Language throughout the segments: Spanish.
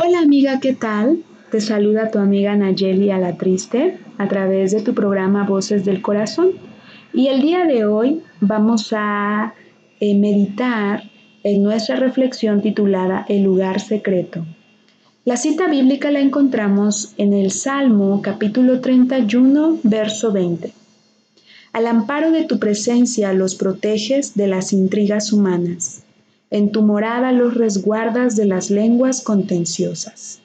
Hola amiga, ¿qué tal? Te saluda tu amiga Nayeli a la Triste a través de tu programa Voces del Corazón. Y el día de hoy vamos a eh, meditar en nuestra reflexión titulada El lugar secreto. La cita bíblica la encontramos en el Salmo capítulo 31, verso 20. Al amparo de tu presencia los proteges de las intrigas humanas en tu morada los resguardas de las lenguas contenciosas.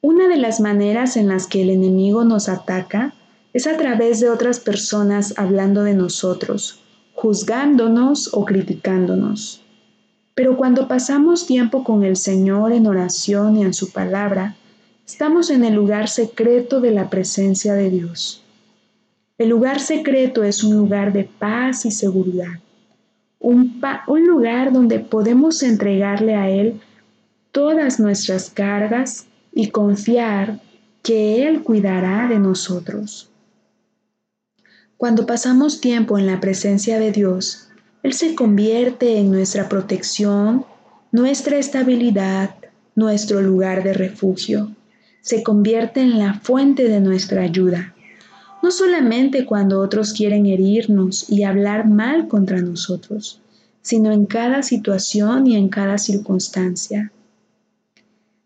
Una de las maneras en las que el enemigo nos ataca es a través de otras personas hablando de nosotros, juzgándonos o criticándonos. Pero cuando pasamos tiempo con el Señor en oración y en su palabra, estamos en el lugar secreto de la presencia de Dios. El lugar secreto es un lugar de paz y seguridad un, lugar donde podemos entregarle a Él todas nuestras cargas y confiar que Él cuidará de nosotros. Cuando pasamos tiempo en la presencia de Dios, Él se convierte en nuestra protección, nuestra estabilidad, nuestro lugar de refugio. Se convierte en la fuente de nuestra ayuda no solamente cuando otros quieren herirnos y hablar mal contra nosotros, sino en cada situación y en cada circunstancia.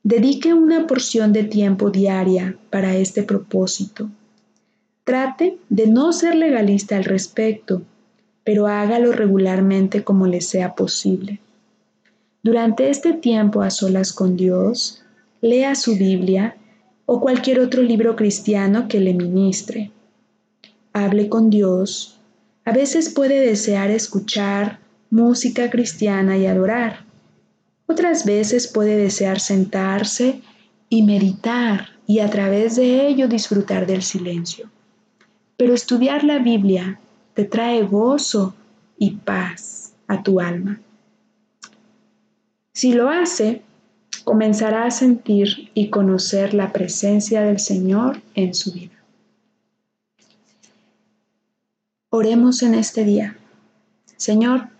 Dedique una porción de tiempo diaria para este propósito. Trate de no ser legalista al respecto, pero hágalo regularmente como le sea posible. Durante este tiempo a solas con Dios, lea su Biblia o cualquier otro libro cristiano que le ministre hable con Dios, a veces puede desear escuchar música cristiana y adorar. Otras veces puede desear sentarse y meditar y a través de ello disfrutar del silencio. Pero estudiar la Biblia te trae gozo y paz a tu alma. Si lo hace, comenzará a sentir y conocer la presencia del Señor en su vida. Oremos en este día. Señor,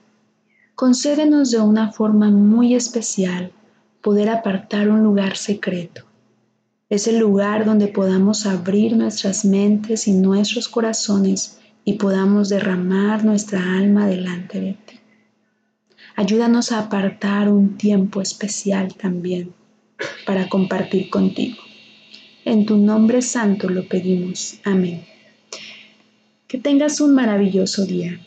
concédenos de una forma muy especial poder apartar un lugar secreto. Es el lugar donde podamos abrir nuestras mentes y nuestros corazones y podamos derramar nuestra alma delante de ti. Ayúdanos a apartar un tiempo especial también para compartir contigo. En tu nombre santo lo pedimos. Amén. Que tengas un maravilloso día.